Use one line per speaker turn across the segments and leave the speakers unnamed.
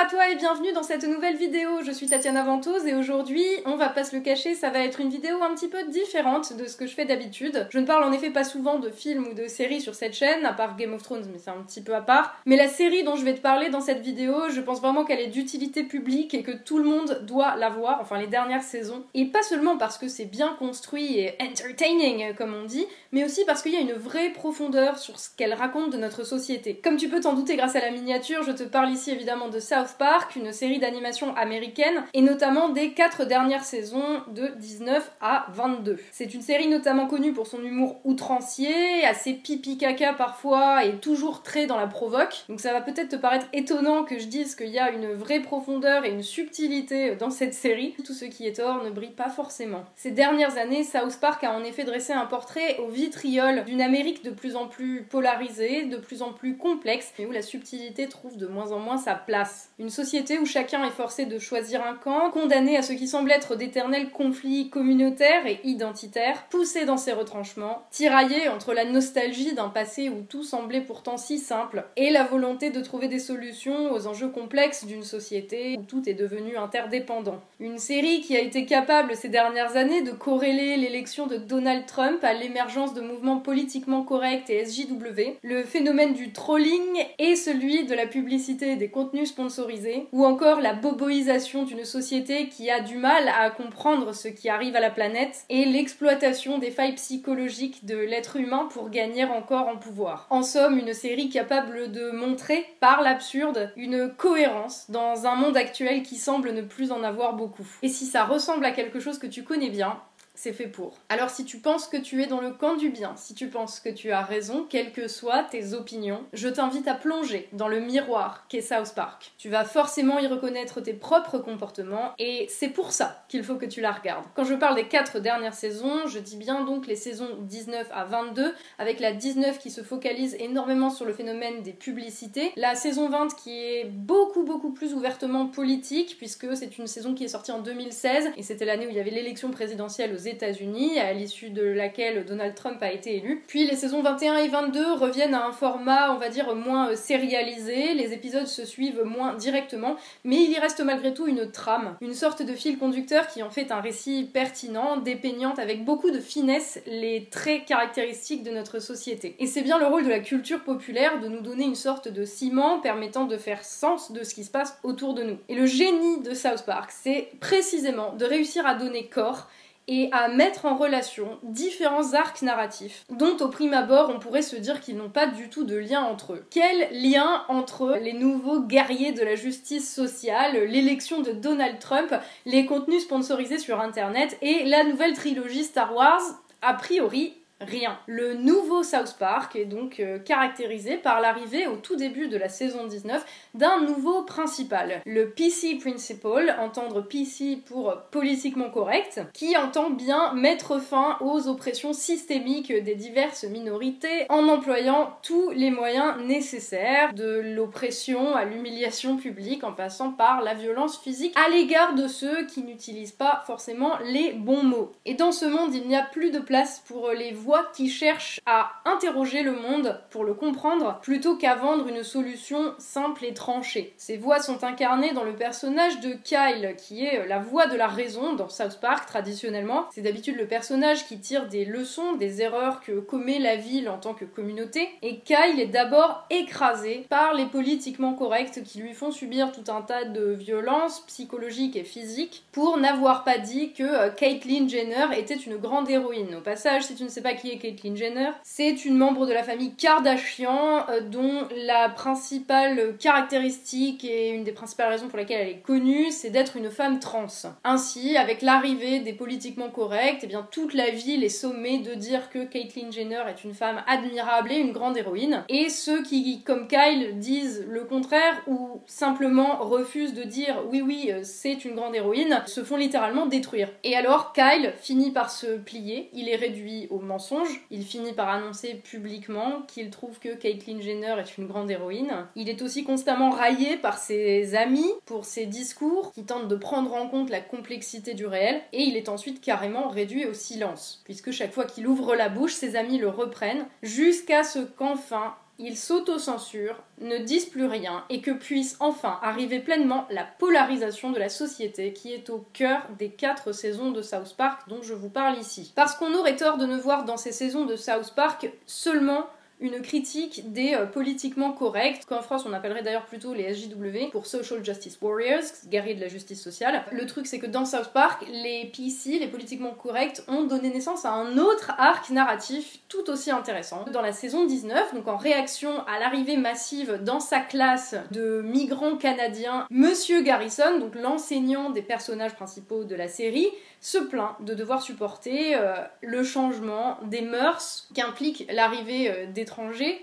à toi et bienvenue dans cette nouvelle vidéo. Je suis Tatiana Ventose et aujourd'hui, on va pas se le cacher, ça va être une vidéo un petit peu différente de ce que je fais d'habitude. Je ne parle en effet pas souvent de films ou de séries sur cette chaîne, à part Game of Thrones, mais c'est un petit peu à part. Mais la série dont je vais te parler dans cette vidéo, je pense vraiment qu'elle est d'utilité publique et que tout le monde doit la voir, enfin les dernières saisons. Et pas seulement parce que c'est bien construit et entertaining, comme on dit, mais aussi parce qu'il y a une vraie profondeur sur ce qu'elle raconte de notre société. Comme tu peux t'en douter grâce à la miniature, je te parle ici évidemment de South Park, une série d'animation américaine, et notamment des 4 dernières saisons de 19 à 22. C'est une série notamment connue pour son humour outrancier, assez pipi caca parfois, et toujours très dans la provoque. Donc ça va peut-être te paraître étonnant que je dise qu'il y a une vraie profondeur et une subtilité dans cette série. Tout ce qui est or ne brille pas forcément. Ces dernières années, South Park a en effet dressé un portrait au vitriol d'une Amérique de plus en plus polarisée, de plus en plus complexe, mais où la subtilité trouve de moins en moins sa place une société où chacun est forcé de choisir un camp, condamné à ce qui semble être d'éternels conflits communautaires et identitaires, poussé dans ses retranchements, tiraillé entre la nostalgie d'un passé où tout semblait pourtant si simple et la volonté de trouver des solutions aux enjeux complexes d'une société où tout est devenu interdépendant. Une série qui a été capable ces dernières années de corréler l'élection de Donald Trump à l'émergence de mouvements politiquement corrects et SJW, le phénomène du trolling et celui de la publicité des contenus ou encore la boboisation d'une société qui a du mal à comprendre ce qui arrive à la planète, et l'exploitation des failles psychologiques de l'être humain pour gagner encore en pouvoir. En somme, une série capable de montrer, par l'absurde, une cohérence dans un monde actuel qui semble ne plus en avoir beaucoup. Et si ça ressemble à quelque chose que tu connais bien, c'est fait pour. Alors si tu penses que tu es dans le camp du bien, si tu penses que tu as raison, quelles que soient tes opinions, je t'invite à plonger dans le miroir qu'est South Park. Tu vas forcément y reconnaître tes propres comportements et c'est pour ça qu'il faut que tu la regardes. Quand je parle des quatre dernières saisons, je dis bien donc les saisons 19 à 22, avec la 19 qui se focalise énormément sur le phénomène des publicités, la saison 20 qui est beaucoup beaucoup plus ouvertement politique puisque c'est une saison qui est sortie en 2016 et c'était l'année où il y avait l'élection présidentielle aux États-Unis, à l'issue de laquelle Donald Trump a été élu. Puis les saisons 21 et 22 reviennent à un format, on va dire, moins euh, sérialisé, les épisodes se suivent moins directement, mais il y reste malgré tout une trame, une sorte de fil conducteur qui en fait un récit pertinent, dépeignant avec beaucoup de finesse les traits caractéristiques de notre société. Et c'est bien le rôle de la culture populaire de nous donner une sorte de ciment permettant de faire sens de ce qui se passe autour de nous. Et le génie de South Park, c'est précisément de réussir à donner corps et à mettre en relation différents arcs narratifs dont au prime abord on pourrait se dire qu'ils n'ont pas du tout de lien entre eux. Quel lien entre les nouveaux guerriers de la justice sociale, l'élection de Donald Trump, les contenus sponsorisés sur Internet et la nouvelle trilogie Star Wars? A priori, rien. Le nouveau South Park est donc euh, caractérisé par l'arrivée au tout début de la saison 19 d'un nouveau principal, le PC Principal, entendre PC pour politiquement correct, qui entend bien mettre fin aux oppressions systémiques des diverses minorités en employant tous les moyens nécessaires, de l'oppression à l'humiliation publique en passant par la violence physique à l'égard de ceux qui n'utilisent pas forcément les bons mots. Et dans ce monde, il n'y a plus de place pour les voix qui cherche à interroger le monde pour le comprendre plutôt qu'à vendre une solution simple et tranchée. Ces voix sont incarnées dans le personnage de Kyle qui est la voix de la raison dans South Park traditionnellement. C'est d'habitude le personnage qui tire des leçons des erreurs que commet la ville en tant que communauté et Kyle est d'abord écrasé par les politiquement corrects qui lui font subir tout un tas de violences psychologiques et physiques pour n'avoir pas dit que euh, Caitlyn Jenner était une grande héroïne. Au passage, si tu ne sais pas qui Caitlyn Jenner. C'est une membre de la famille Kardashian euh, dont la principale caractéristique et une des principales raisons pour lesquelles elle est connue, c'est d'être une femme trans. Ainsi, avec l'arrivée des politiquement corrects, eh bien toute la ville est sommée de dire que Caitlyn Jenner est une femme admirable et une grande héroïne. Et ceux qui, comme Kyle, disent le contraire ou simplement refusent de dire oui oui euh, c'est une grande héroïne, se font littéralement détruire. Et alors Kyle finit par se plier, il est réduit au mensonge il finit par annoncer publiquement qu'il trouve que Caitlyn Jenner est une grande héroïne. Il est aussi constamment raillé par ses amis pour ses discours qui tentent de prendre en compte la complexité du réel et il est ensuite carrément réduit au silence puisque chaque fois qu'il ouvre la bouche, ses amis le reprennent jusqu'à ce qu'enfin ils s'autocensurent, ne disent plus rien et que puisse enfin arriver pleinement la polarisation de la société qui est au cœur des quatre saisons de South Park dont je vous parle ici. Parce qu'on aurait tort de ne voir dans ces saisons de South Park seulement une critique des euh, politiquement corrects, qu'en France on appellerait d'ailleurs plutôt les SJW pour Social Justice Warriors, guerriers de la justice sociale. Le truc c'est que dans South Park, les PC, les politiquement corrects, ont donné naissance à un autre arc narratif tout aussi intéressant. Dans la saison 19, donc en réaction à l'arrivée massive dans sa classe de migrants canadiens, Monsieur Garrison, donc l'enseignant des personnages principaux de la série, se plaint de devoir supporter euh, le changement des mœurs qu'implique l'arrivée euh,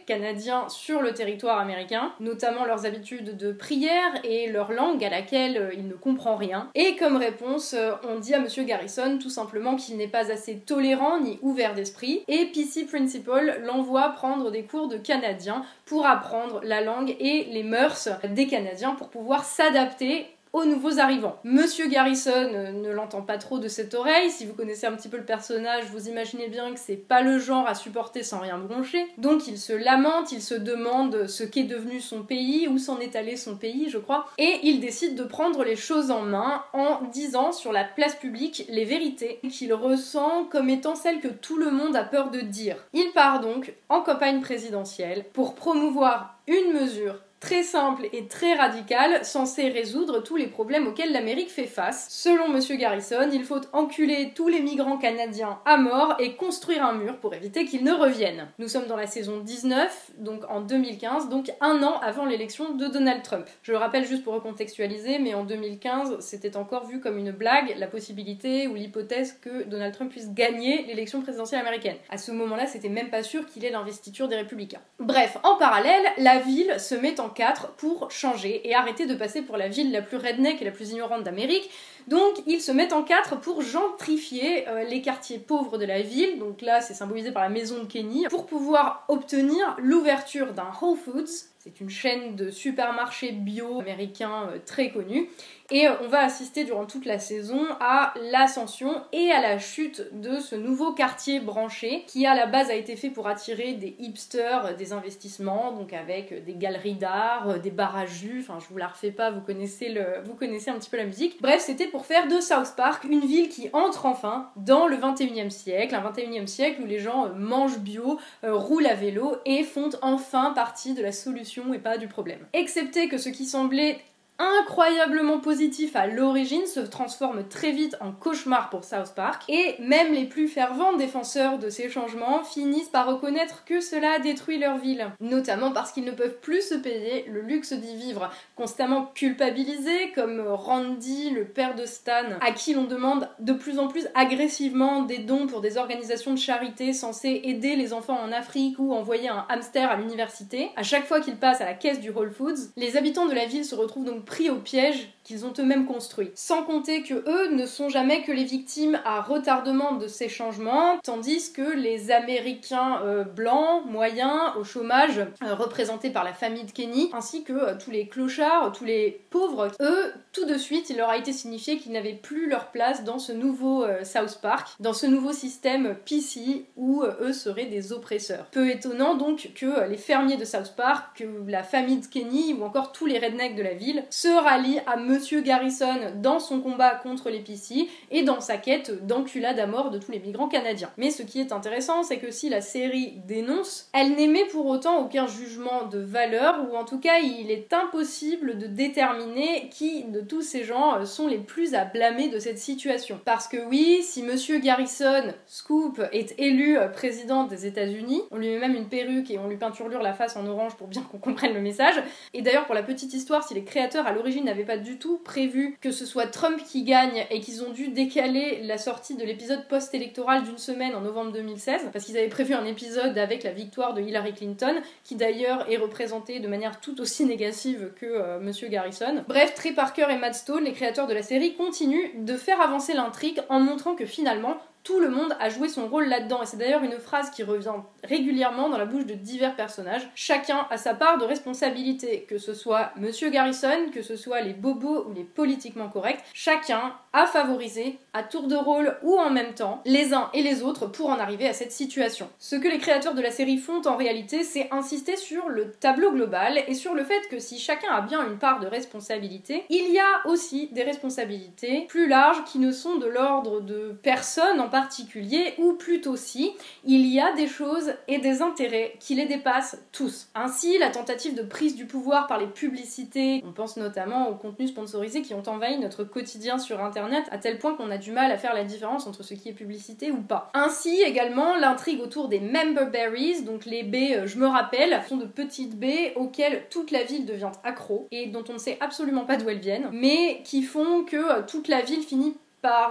canadiens sur le territoire américain, notamment leurs habitudes de prière et leur langue à laquelle euh, il ne comprend rien. Et comme réponse, on dit à Monsieur Garrison tout simplement qu'il n'est pas assez tolérant ni ouvert d'esprit, et PC Principal l'envoie prendre des cours de canadien pour apprendre la langue et les mœurs des Canadiens pour pouvoir s'adapter aux nouveaux arrivants. Monsieur Garrison euh, ne l'entend pas trop de cette oreille. Si vous connaissez un petit peu le personnage, vous imaginez bien que c'est pas le genre à supporter sans rien broncher. Donc il se lamente, il se demande ce qu'est devenu son pays, où s'en est allé son pays, je crois, et il décide de prendre les choses en main en disant sur la place publique les vérités qu'il ressent comme étant celles que tout le monde a peur de dire. Il part donc en campagne présidentielle pour promouvoir une mesure très simple et très radical, censé résoudre tous les problèmes auxquels l'Amérique fait face. Selon Monsieur Garrison, il faut enculer tous les migrants canadiens à mort et construire un mur pour éviter qu'ils ne reviennent. Nous sommes dans la saison 19, donc en 2015, donc un an avant l'élection de Donald Trump. Je le rappelle juste pour recontextualiser, mais en 2015, c'était encore vu comme une blague la possibilité ou l'hypothèse que Donald Trump puisse gagner l'élection présidentielle américaine. À ce moment-là, c'était même pas sûr qu'il ait l'investiture des républicains. Bref, en parallèle, la ville se met en 4 pour changer et arrêter de passer pour la ville la plus redneck et la plus ignorante d'Amérique. Donc ils se mettent en 4 pour gentrifier euh, les quartiers pauvres de la ville, donc là c'est symbolisé par la maison de Kenny, pour pouvoir obtenir l'ouverture d'un Whole Foods, c'est une chaîne de supermarchés bio américains euh, très connue, et euh, on va assister durant toute la saison à l'ascension et à la chute de ce nouveau quartier branché qui à la base a été fait pour attirer des hipsters, euh, des investissements, donc avec des galeries d'art, des bars à jus, enfin je vous la refais pas, vous connaissez, le, vous connaissez un petit peu la musique. Bref, c'était pour faire de South Park une ville qui entre enfin dans le 21e siècle, un 21e siècle où les gens mangent bio, roulent à vélo et font enfin partie de la solution et pas du problème. Excepté que ce qui semblait incroyablement positif à l'origine se transforme très vite en cauchemar pour South Park et même les plus fervents défenseurs de ces changements finissent par reconnaître que cela détruit leur ville, notamment parce qu'ils ne peuvent plus se payer le luxe d'y vivre, constamment culpabilisés comme Randy, le père de Stan, à qui l'on demande de plus en plus agressivement des dons pour des organisations de charité censées aider les enfants en Afrique ou envoyer un hamster à l'université. À chaque fois qu'il passe à la caisse du Whole Foods, les habitants de la ville se retrouvent donc pris au piège qu'ils ont eux-mêmes construit. Sans compter que eux ne sont jamais que les victimes à retardement de ces changements, tandis que les Américains euh, blancs, moyens, au chômage, euh, représentés par la famille de Kenny, ainsi que euh, tous les clochards, tous les pauvres, eux, tout de suite, il leur a été signifié qu'ils n'avaient plus leur place dans ce nouveau South Park, dans ce nouveau système PC où eux seraient des oppresseurs. Peu étonnant donc que les fermiers de South Park, que la famille de Kenny ou encore tous les rednecks de la ville se rallient à Monsieur Garrison dans son combat contre les PC et dans sa quête d'enculade à mort de tous les migrants canadiens. Mais ce qui est intéressant, c'est que si la série dénonce, elle n'émet pour autant aucun jugement de valeur, ou en tout cas il est impossible de déterminer qui de tous ces gens sont les plus à blâmer de cette situation. Parce que oui, si Monsieur Garrison, Scoop, est élu président des États-Unis, on lui met même une perruque et on lui peinturlure la face en orange pour bien qu'on comprenne le message. Et d'ailleurs, pour la petite histoire, si les créateurs à l'origine n'avaient pas du tout prévu que ce soit Trump qui gagne et qu'ils ont dû décaler la sortie de l'épisode post-électoral d'une semaine en novembre 2016, parce qu'ils avaient prévu un épisode avec la victoire de Hillary Clinton, qui d'ailleurs est représenté de manière tout aussi négative que euh, Monsieur Garrison. Bref, Trey Parker et Matt Stone, les créateurs de la série, continuent de faire avancer l'intrigue en montrant que finalement, tout le monde a joué son rôle là-dedans. Et c'est d'ailleurs une phrase qui revient régulièrement dans la bouche de divers personnages. Chacun a sa part de responsabilité, que ce soit Monsieur Garrison, que ce soit les bobos ou les politiquement corrects. Chacun a favorisé, à tour de rôle ou en même temps, les uns et les autres pour en arriver à cette situation. Ce que les créateurs de la série font en réalité, c'est insister sur le tableau global et sur le fait que si chacun a bien une part de responsabilité, il y a aussi des responsabilités plus larges qui ne sont de l'ordre de personnes en particulier, ou plutôt si il y a des choses et des intérêts qui les dépassent tous. Ainsi, la tentative de prise du pouvoir par les publicités, on pense notamment aux contenus sponsorisés qui ont envahi notre quotidien sur internet à tel point qu'on a du mal à faire la différence entre ce qui est publicité ou pas. Ainsi également l'intrigue autour des member berries, donc les baies, euh, je me rappelle, sont de petites baies auxquelles toute la ville devient accro et dont on ne sait absolument pas d'où elles viennent, mais qui font que euh, toute la ville finit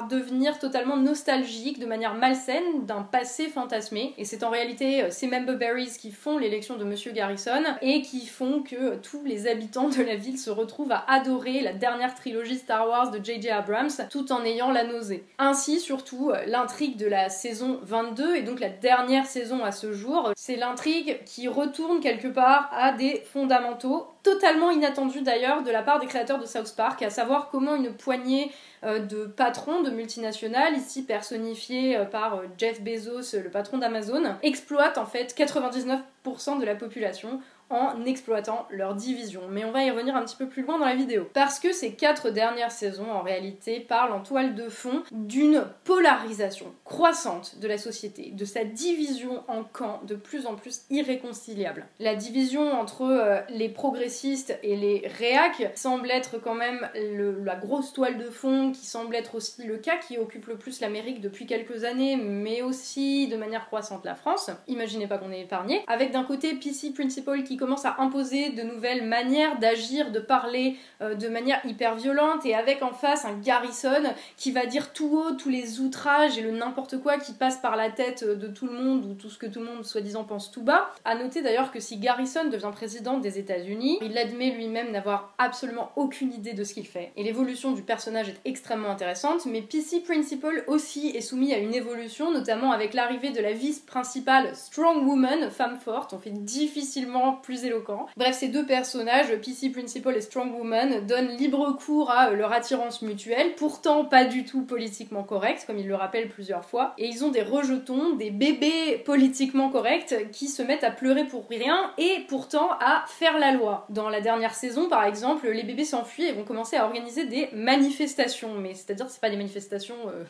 devenir totalement nostalgique de manière malsaine d'un passé fantasmé. Et c'est en réalité euh, ces Member Berries qui font l'élection de Monsieur Garrison et qui font que tous les habitants de la ville se retrouvent à adorer la dernière trilogie Star Wars de J.J. Abrams tout en ayant la nausée. Ainsi, surtout, euh, l'intrigue de la saison 22 et donc la dernière saison à ce jour, c'est l'intrigue qui retourne quelque part à des fondamentaux totalement inattendus d'ailleurs de la part des créateurs de South Park, à savoir comment une poignée euh, de patrons de multinationales, ici personnifiés euh, par euh, Jeff Bezos, le patron d'Amazon, exploitent en fait 99% de la population en exploitant leur division. Mais on va y revenir un petit peu plus loin dans la vidéo. Parce que ces quatre dernières saisons, en réalité, parlent en toile de fond d'une polarisation croissante de la société, de sa division en camps de plus en plus irréconciliable. La division entre euh, les progressistes et les réacs semble être quand même la grosse toile de fond qui semble être aussi le cas qui occupe le plus l'Amérique depuis quelques années, mais aussi de manière croissante la France. Imaginez pas qu'on est épargné. Avec d'un côté PC Principal qui commence à imposer de nouvelles manières d'agir, de parler euh, de manière hyper violente, et avec en face un Garrison qui va dire tout haut tous les outrages et le n'importe quoi qui passe par la tête de tout le monde, ou tout ce que tout le monde soi-disant pense tout bas. À noter d'ailleurs que si Garrison devient président des États-Unis, il admet lui-même n'avoir absolument aucune idée de ce qu'il fait. Et l'évolution du personnage est extrêmement intéressante, mais PC Principal aussi est soumis à une évolution, notamment avec l'arrivée de la vice principale Strong Woman, femme forte. On fait difficilement éloquent. Bref, ces deux personnages, PC Principal et Strong Woman, donnent libre cours à euh, leur attirance mutuelle, pourtant pas du tout politiquement correcte, comme ils le rappellent plusieurs fois, et ils ont des rejetons, des bébés politiquement corrects qui se mettent à pleurer pour rien et pourtant à faire la loi. Dans la dernière saison, par exemple, les bébés s'enfuient et vont commencer à organiser des manifestations, mais c'est-à-dire c'est pas des manifestations euh,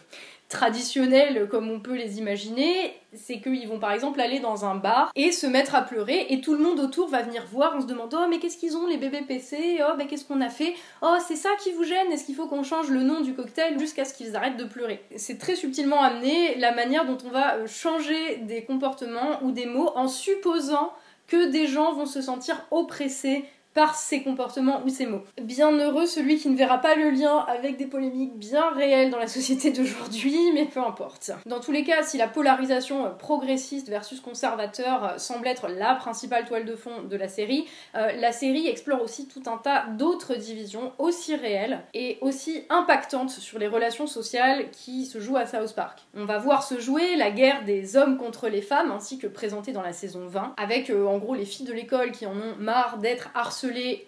traditionnels comme on peut les imaginer, c'est qu'ils vont par exemple aller dans un bar et se mettre à pleurer et tout le monde autour va venir voir en se demandant oh mais qu'est-ce qu'ils ont les bébés PC oh mais qu'est-ce qu'on a fait? Oh c'est ça qui vous gêne? Est-ce qu'il faut qu'on change le nom du cocktail jusqu'à ce qu'ils arrêtent de pleurer? C'est très subtilement amené la manière dont on va euh, changer des comportements ou des mots en supposant que des gens vont se sentir oppressés par ses comportements ou ses mots. Bien heureux celui qui ne verra pas le lien avec des polémiques bien réelles dans la société d'aujourd'hui, mais peu importe. Dans tous les cas, si la polarisation progressiste versus conservateur semble être la principale toile de fond de la série, euh, la série explore aussi tout un tas d'autres divisions aussi réelles et aussi impactantes sur les relations sociales qui se jouent à South Park. On va voir se jouer la guerre des hommes contre les femmes, ainsi que présentée dans la saison 20, avec euh, en gros les filles de l'école qui en ont marre d'être harcelées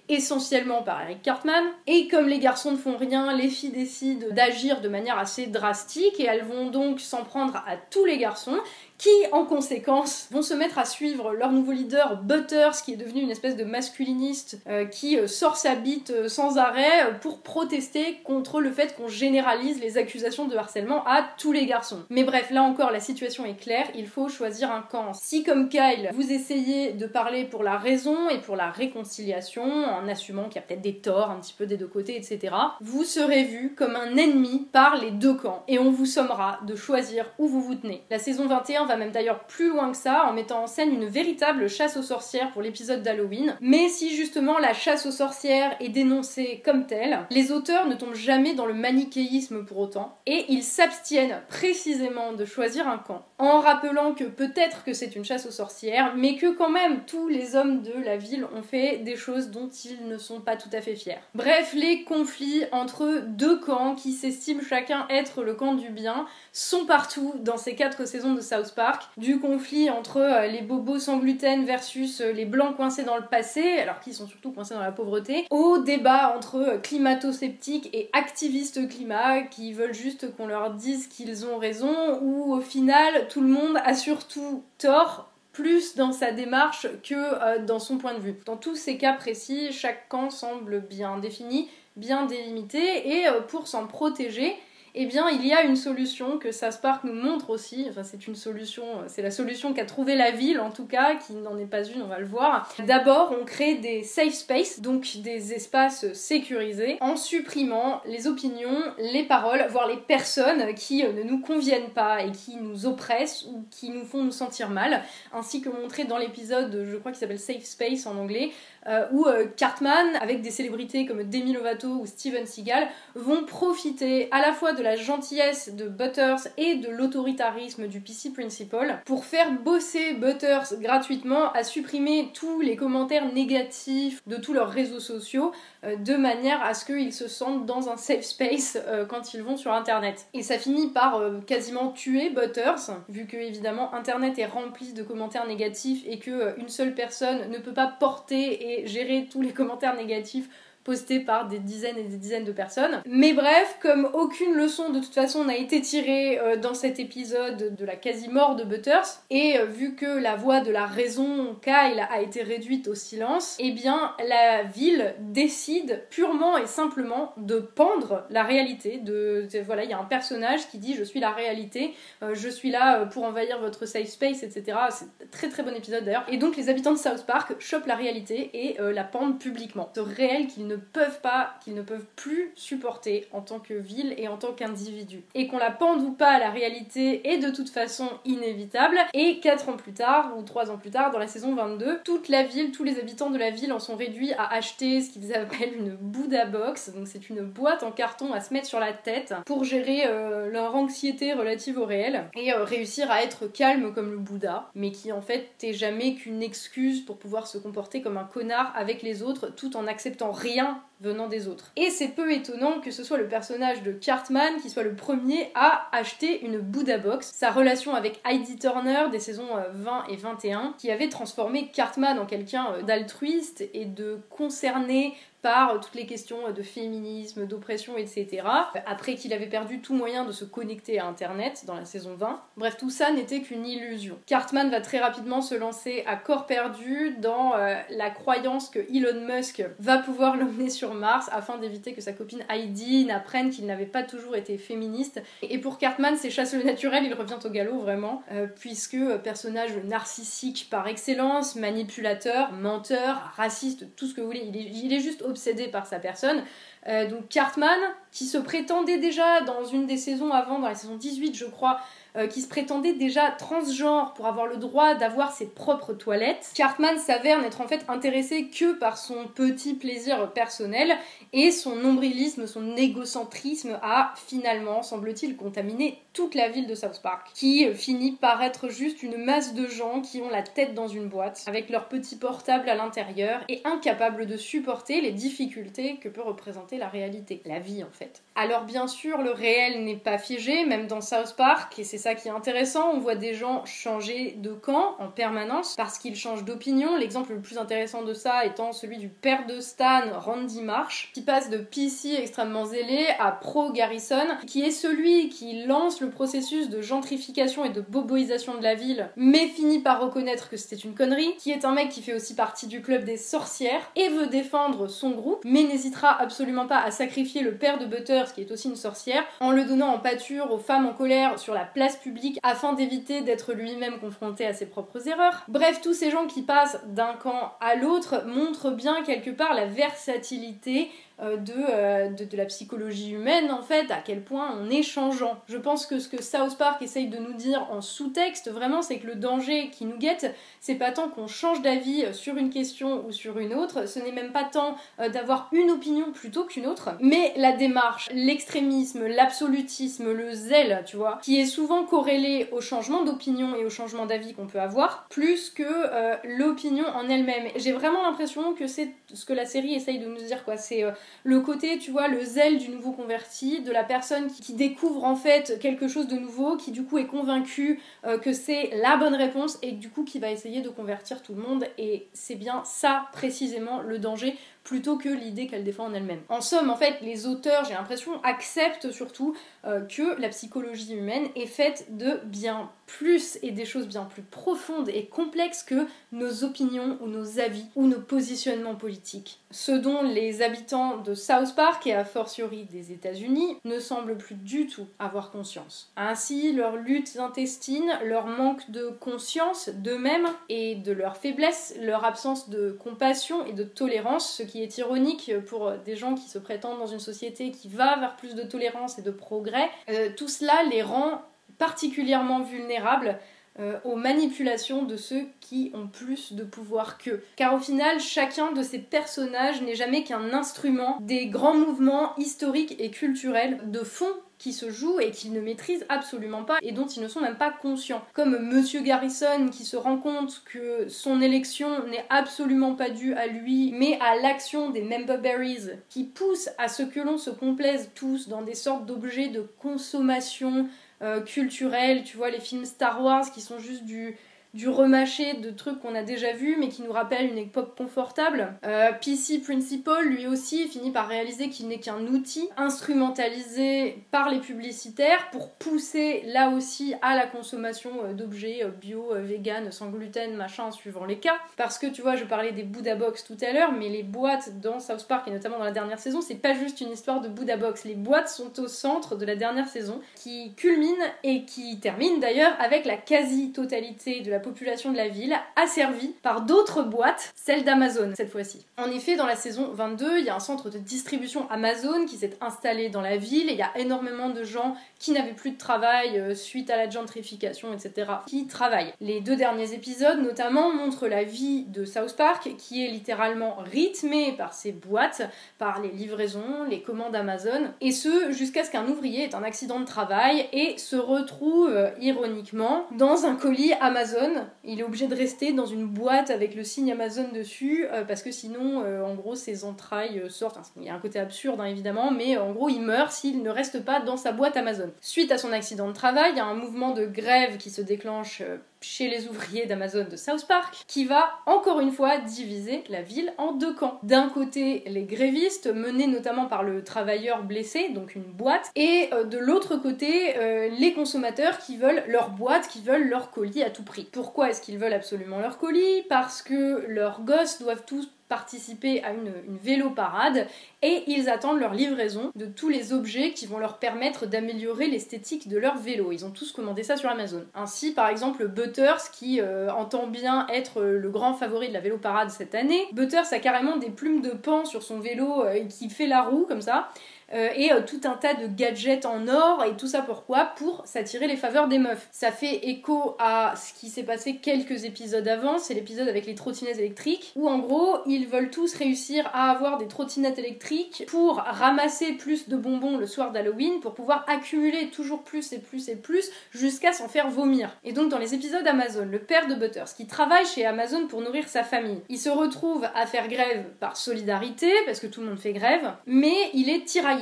essentiellement par Eric Cartman. Et comme les garçons ne font rien, les filles décident d'agir de manière assez drastique et elles vont donc s'en prendre à tous les garçons qui, en conséquence, vont se mettre à suivre leur nouveau leader, Butters, qui est devenu une espèce de masculiniste euh, qui euh, sort sa bite euh, sans arrêt pour protester contre le fait qu'on généralise les accusations de harcèlement à tous les garçons. Mais bref, là encore, la situation est claire, il faut choisir un camp. Si, comme Kyle, vous essayez de parler pour la raison et pour la réconciliation, en assumant qu'il y a peut-être des torts un petit peu des deux côtés, etc., vous serez vu comme un ennemi par les deux camps, et on vous sommera de choisir où vous vous tenez. La saison 21 va même d'ailleurs plus loin que ça en mettant en scène une véritable chasse aux sorcières pour l'épisode d'Halloween. Mais si justement la chasse aux sorcières est dénoncée comme telle, les auteurs ne tombent jamais dans le manichéisme pour autant et ils s'abstiennent précisément de choisir un camp en rappelant que peut-être que c'est une chasse aux sorcières, mais que quand même tous les hommes de la ville ont fait des choses dont ils ne sont pas tout à fait fiers. Bref, les conflits entre deux camps qui s'estiment chacun être le camp du bien sont partout dans ces quatre saisons de South Park. Du conflit entre euh, les bobos sans gluten versus euh, les blancs coincés dans le passé, alors qu'ils sont surtout coincés dans la pauvreté, au débat entre euh, climato-sceptiques et activistes climat qui veulent juste qu'on leur dise qu'ils ont raison, ou au final tout le monde a surtout tort plus dans sa démarche que dans son point de vue. Dans tous ces cas précis, chaque camp semble bien défini, bien délimité, et pour s'en protéger, eh bien il y a une solution que South Park nous montre aussi, enfin c'est une solution, c'est la solution qu'a trouvé la ville en tout cas, qui n'en est pas une, on va le voir. D'abord on crée des safe spaces, donc des espaces sécurisés, en supprimant les opinions, les paroles, voire les personnes qui ne nous conviennent pas et qui nous oppressent ou qui nous font nous sentir mal, ainsi que montré dans l'épisode, je crois qu'il s'appelle Safe Space en anglais, euh, où euh, Cartman, avec des célébrités comme Demi Lovato ou Steven Seagal, vont profiter à la fois de la gentillesse de Butters et de l'autoritarisme du PC Principal pour faire bosser Butters gratuitement à supprimer tous les commentaires négatifs de tous leurs réseaux sociaux euh, de manière à ce qu'ils se sentent dans un safe space quand ils vont sur internet. Et ça finit par quasiment tuer Butters, vu que évidemment internet est rempli de commentaires négatifs et que une seule personne ne peut pas porter et gérer tous les commentaires négatifs posté par des dizaines et des dizaines de personnes. Mais bref, comme aucune leçon de toute façon n'a été tirée euh, dans cet épisode de la quasi-mort de Butters, et euh, vu que la voix de la raison Kyle a été réduite au silence, eh bien la ville décide purement et simplement de pendre la réalité. De, voilà, il y a un personnage qui dit je suis la réalité, euh, je suis là pour envahir votre safe space, etc. C'est très très bon épisode d'ailleurs. Et donc les habitants de South Park chopent la réalité et la pendent publiquement. Ce réel qu'ils ne peuvent pas, qu'ils ne peuvent plus supporter en tant que ville et en tant qu'individu. Et qu'on la pende ou pas à la réalité est de toute façon inévitable. Et 4 ans plus tard, ou 3 ans plus tard, dans la saison 22, toute la ville, tous les habitants de la ville en sont réduits à acheter ce qu'ils appellent une Buddha Box. Donc c'est une boîte en carton à se mettre sur la tête pour gérer euh, leur anxiété relative au réel et euh, réussir à être calme comme le Bouddha, mais qui en fait n'est jamais qu'une excuse pour pouvoir se comporter comme un connard avec les autres tout en acceptant rien venant des autres. Et c'est peu étonnant que ce soit le personnage de Cartman qui soit le premier à acheter une Buddha Box, sa relation avec Heidi Turner des saisons 20 euh, et 21, qui avait transformé Cartman en quelqu'un euh, d'altruiste et de concerné par toutes les questions de féminisme, d'oppression, etc. Après qu'il avait perdu tout moyen de se connecter à Internet dans la saison 20. Bref, tout ça n'était qu'une illusion. Cartman va très rapidement se lancer à corps perdu dans euh, la croyance que Elon Musk va pouvoir l'emmener sur Mars afin d'éviter que sa copine Heidi n'apprenne qu'il n'avait pas toujours été féministe. Et pour Cartman, c'est chasse le naturel, il revient au galop vraiment, euh, puisque euh, personnage narcissique par excellence, manipulateur, menteur, raciste, tout ce que vous voulez, il est juste obsédé par sa personne. Euh, donc Cartman, qui se prétendait déjà dans une des saisons avant, dans la saison 18 je crois, euh, qui se prétendait déjà transgenre pour avoir le droit d'avoir ses propres toilettes, Cartman s'avère n'être en fait intéressé que par son petit plaisir personnel et son nombrilisme, son égocentrisme a finalement, semble-t-il, contaminé toute la ville de South Park, qui finit par être juste une masse de gens qui ont la tête dans une boîte, avec leur petit portable à l'intérieur, et incapables de supporter les difficultés que peut représenter la réalité, la vie en fait. Alors bien sûr, le réel n'est pas figé, même dans South Park, et c'est ça qui est intéressant, on voit des gens changer de camp en permanence, parce qu'ils changent d'opinion. L'exemple le plus intéressant de ça étant celui du père de Stan, Randy Marsh, passe de PC extrêmement zélé à pro Garrison, qui est celui qui lance le processus de gentrification et de boboisation de la ville, mais finit par reconnaître que c'était une connerie, qui est un mec qui fait aussi partie du club des sorcières et veut défendre son groupe, mais n'hésitera absolument pas à sacrifier le père de Butters, qui est aussi une sorcière, en le donnant en pâture aux femmes en colère sur la place publique afin d'éviter d'être lui-même confronté à ses propres erreurs. Bref, tous ces gens qui passent d'un camp à l'autre montrent bien quelque part la versatilité de, de, de, la psychologie humaine, en fait, à quel point on est changeant. Je pense que ce que South Park essaye de nous dire en sous-texte, vraiment, c'est que le danger qui nous guette, c'est pas tant qu'on change d'avis sur une question ou sur une autre, ce n'est même pas tant d'avoir une opinion plutôt qu'une autre, mais la démarche, l'extrémisme, l'absolutisme, le zèle, tu vois, qui est souvent corrélé au changement d'opinion et au changement d'avis qu'on peut avoir, plus que euh, l'opinion en elle-même. J'ai vraiment l'impression que c'est ce que la série essaye de nous dire, quoi. C'est euh, le côté, tu vois, le zèle du nouveau converti, de la personne qui, découvre en fait quelque chose de nouveau, qui du coup est convaincu euh, que c'est la bonne réponse et du coup qui va essayer de convertir tout le monde. Et c'est bien ça précisément le danger plutôt que l'idée qu'elle défend en elle-même. En somme, en fait, les auteurs, j'ai l'impression, acceptent surtout euh, que la psychologie humaine est faite de bien plus et des choses bien plus profondes et complexes que nos opinions ou nos avis ou nos positionnements politiques. Ce dont les habitants de South Park et a fortiori des États-Unis ne semblent plus du tout avoir conscience. Ainsi, leurs luttes intestines, leur manque de conscience d'eux-mêmes et de leur faiblesse, leur absence de compassion et de tolérance, ce qui est ironique pour des gens qui se prétendent dans une société qui va vers plus de tolérance et de progrès, euh, tout cela les rend particulièrement vulnérables euh, aux manipulations de ceux qui ont plus de pouvoir qu'eux. Car au final, chacun de ces personnages n'est jamais qu'un instrument des grands mouvements historiques et culturels de fond qui se jouent et qu'ils ne maîtrisent absolument pas et dont ils ne sont même pas conscients. Comme Monsieur Garrison qui se rend compte que son élection n'est absolument pas due à lui, mais à l'action des Member Berries qui poussent à ce que l'on se complaise tous dans des sortes d'objets de consommation euh, culturels, tu vois, les films Star Wars qui sont juste du, du remâché de trucs qu'on a déjà vus mais qui nous rappellent une époque confortable. Euh, PC Principal, lui aussi, finit par réaliser qu'il n'est qu'un outil instrumentalisé par les publicitaires pour pousser là aussi à la consommation euh, d'objets euh, bio, vegan, sans gluten, machin, suivant les cas. Parce que tu vois, je parlais des Buddha Box tout à l'heure, mais les boîtes dans South Park et notamment dans la dernière saison, c'est pas juste une histoire de Buddha Box. Les boîtes sont au centre de la dernière saison qui culmine et qui termine d'ailleurs avec la quasi-totalité de la population de la ville, asservie par d'autres boîtes, celle d'Amazon cette fois-ci. En effet, dans la saison 22, il y a un centre de distribution Amazon qui s'est installé dans la ville et il y a énormément de gens qui n'avaient plus de travail euh, suite à la gentrification, etc., qui travaillent. Les deux derniers épisodes, notamment, montrent la vie de South Park qui est littéralement rythmée par ces boîtes, par les livraisons, les commandes Amazon, et ce jusqu'à ce qu'un ouvrier ait un accident de travail et se retrouve, euh, ironiquement, dans un colis Amazon il est obligé de rester dans une boîte avec le signe Amazon dessus, euh, parce que sinon, euh, en gros, ses entrailles euh, sortent. il y a un côté absurde, hein, évidemment, mais en gros, il meurt s'il ne reste pas dans sa boîte Amazon. Suite à son accident de travail, il y a un mouvement de grève qui se déclenche chez les ouvriers d'Amazon de South Park, qui va encore une fois diviser la ville en deux camps. D'un côté, les grévistes, menés notamment par le travailleur blessé, donc une boîte, et euh, de l'autre côté, euh, les consommateurs qui veulent leur boîte, qui veulent leur colis à tout prix. Pourquoi est-ce qu'ils veulent absolument leur colis? Parce que leurs gosses doivent tous participer à une, vélo parade et ils attendent leur livraison de tous les objets qui vont leur permettre d'améliorer l'esthétique de leur vélo. Ils ont tous commandé ça sur Amazon. Ainsi, par exemple, Butters qui euh, entend bien être le grand favori de la vélo parade cette année. Butters a carrément des plumes de pan sur son vélo euh, qui fait la roue comme ça. Euh, et euh, tout un tas de gadgets en or et tout ça pourquoi? Pour s'attirer les faveurs des meufs. Ça fait écho à ce qui s'est passé quelques épisodes avant, c'est l'épisode avec les trottinettes électriques où en gros ils veulent tous réussir à avoir des trottinettes électriques pour ramasser plus de bonbons le soir d'Halloween pour pouvoir accumuler toujours plus et plus et plus jusqu'à s'en faire vomir. Et donc dans les épisodes Amazon, le père de Butters qui travaille chez Amazon pour nourrir sa famille, il se retrouve à faire grève par solidarité parce que tout le monde fait grève, mais il est tiraillé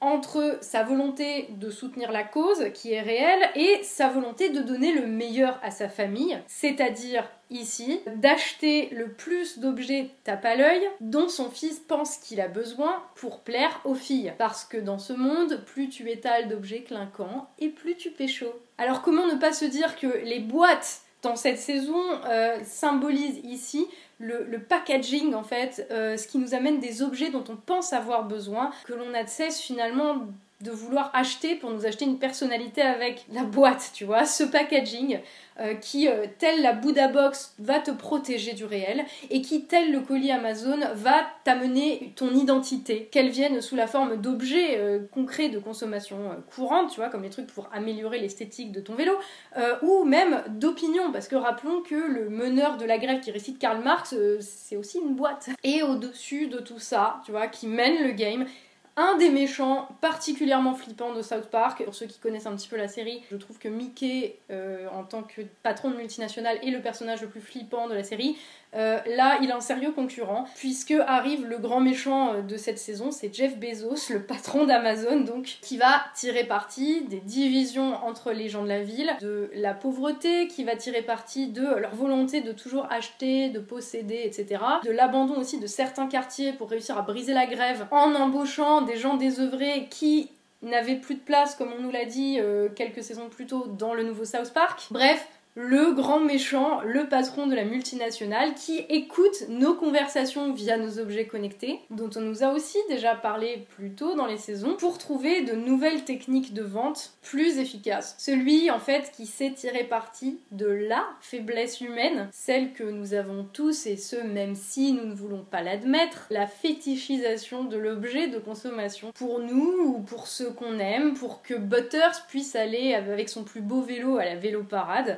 entre sa volonté de soutenir la cause, qui est réelle, et sa volonté de donner le meilleur à sa famille, c'est-à-dire ici d'acheter le plus d'objets tape à l'œil dont son fils pense qu'il a besoin pour plaire aux filles. Parce que dans ce monde, plus tu étales d'objets clinquants et plus tu pécho. Alors comment ne pas se dire que les boîtes dans cette saison euh, symbolisent ici le, packaging en fait, euh, ce qui nous amène des objets dont on pense avoir besoin, que l'on a de cesse finalement de vouloir acheter pour nous acheter une personnalité avec la boîte, tu vois, ce packaging euh, qui, euh, tel la Buddha Box, va te protéger du réel et qui, tel le colis Amazon, va t'amener ton identité, qu'elle vienne sous la forme d'objets euh, concrets de consommation courante, tu vois, comme les trucs pour améliorer l'esthétique de ton vélo, ou même d'opinion, parce que rappelons que le meneur de la grève qui récite Karl Marx, c'est aussi une boîte. Et au-dessus de tout ça, tu vois, qui mène le game, un des méchants particulièrement flippants de South Park. Pour ceux qui connaissent un petit peu la série, je trouve que Mickey, euh, en tant que patron de multinationale, est le personnage le plus flippant de la série. Euh, là, il a un sérieux concurrent, puisque arrive le grand méchant euh, de cette saison, c'est Jeff Bezos, le patron d'Amazon, donc, qui va tirer parti des divisions entre les gens de la ville, de la pauvreté, qui va tirer parti de leur volonté de toujours acheter, de posséder, etc. De l'abandon aussi de certains quartiers pour réussir à briser la grève en embauchant des gens désœuvrés qui n'avaient plus de place, comme on nous l'a dit euh, quelques saisons plus tôt, dans le nouveau South Park. Bref, le grand méchant, le patron de la multinationale, qui écoute nos conversations via nos objets connectés, dont on nous a aussi déjà parlé plus tôt dans les saisons, pour trouver de nouvelles techniques de vente plus efficaces. Celui, en fait, qui sait tirer parti de la faiblesse humaine, celle que nous avons tous, et ce, même si nous ne voulons pas l'admettre, la fétichisation de l'objet de consommation. Pour nous, ou pour ceux qu'on aime, pour que Butters puisse aller avec son plus beau vélo à la vélo parade,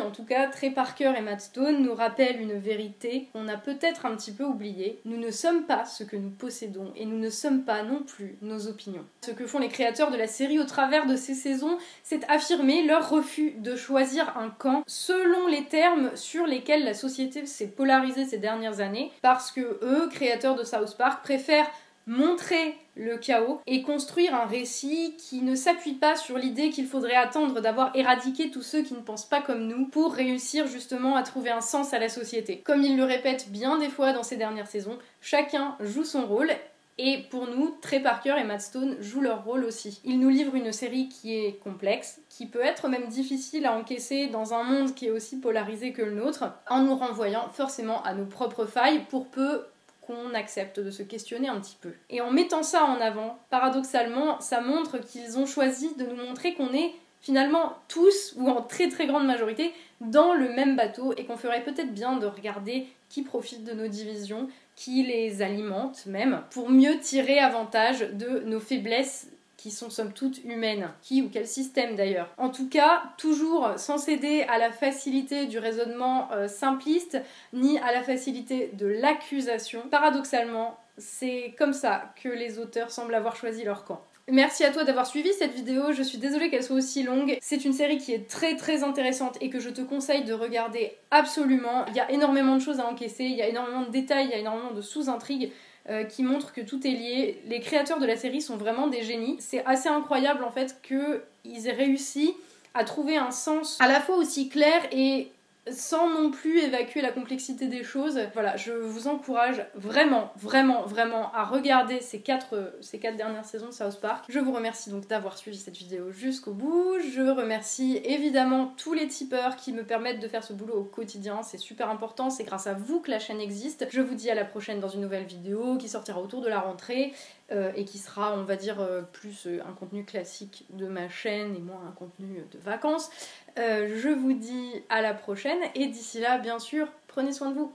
en tout cas, Trey Parker et Matt Stone nous rappellent une vérité qu'on a peut-être un petit peu oubliée. Nous ne sommes pas ce que nous possédons et nous ne sommes pas non plus nos opinions. Ce que font les créateurs de la série au travers de ces saisons, c'est affirmer leur refus de choisir un camp selon les termes sur lesquels la société s'est polarisée ces dernières années, parce que eux, créateurs de South Park, préfèrent montrer le chaos et construire un récit qui ne s'appuie pas sur l'idée qu'il faudrait attendre d'avoir éradiqué tous ceux qui ne pensent pas comme nous pour réussir justement à trouver un sens à la société. Comme il le répète bien des fois dans ces dernières saisons, chacun joue son rôle et pour nous, Trey Parker et Matt Stone jouent leur rôle aussi. Ils nous livrent une série qui est complexe, qui peut être même difficile à encaisser dans un monde qui est aussi polarisé que le nôtre, en nous renvoyant forcément à nos propres failles pour peu qu'on accepte de se questionner un petit peu. Et en mettant ça en avant, paradoxalement, ça montre qu'ils ont choisi de nous montrer qu'on est finalement tous, ou en très très grande majorité, dans le même bateau et qu'on ferait peut-être bien de regarder qui profite de nos divisions, qui les alimente même, pour mieux tirer avantage de nos faiblesses qui sont somme toute humaines, qui ou quel système d'ailleurs. En tout cas, toujours sans céder à la facilité du raisonnement euh, simpliste, ni à la facilité de l'accusation. Paradoxalement, c'est comme ça que les auteurs semblent avoir choisi leur camp. Merci à toi d'avoir suivi cette vidéo, je suis désolée qu'elle soit aussi longue. C'est une série qui est très très intéressante et que je te conseille de regarder absolument. Il y a énormément de choses à encaisser, il y a énormément de détails, il y a énormément de sous-intrigues. Euh, qui montre que tout est lié. Les créateurs de la série sont vraiment des génies. C'est assez incroyable en fait qu'ils aient réussi à trouver un sens à la fois aussi clair et sans non plus évacuer la complexité des choses. Voilà, je vous encourage vraiment, vraiment, vraiment à regarder ces quatre, ces quatre dernières saisons de South Park. Je vous remercie donc d'avoir suivi cette vidéo jusqu'au bout. Je remercie évidemment tous les tipeurs qui me permettent de faire ce boulot au quotidien. C'est super important, c'est grâce à vous que la chaîne existe. Je vous dis à la prochaine dans une nouvelle vidéo qui sortira autour de la rentrée. Euh, et qui sera, on va dire, euh, plus euh, un contenu classique de ma chaîne et moins un contenu de vacances. Je vous dis à la prochaine et d'ici là, bien sûr, prenez soin de vous.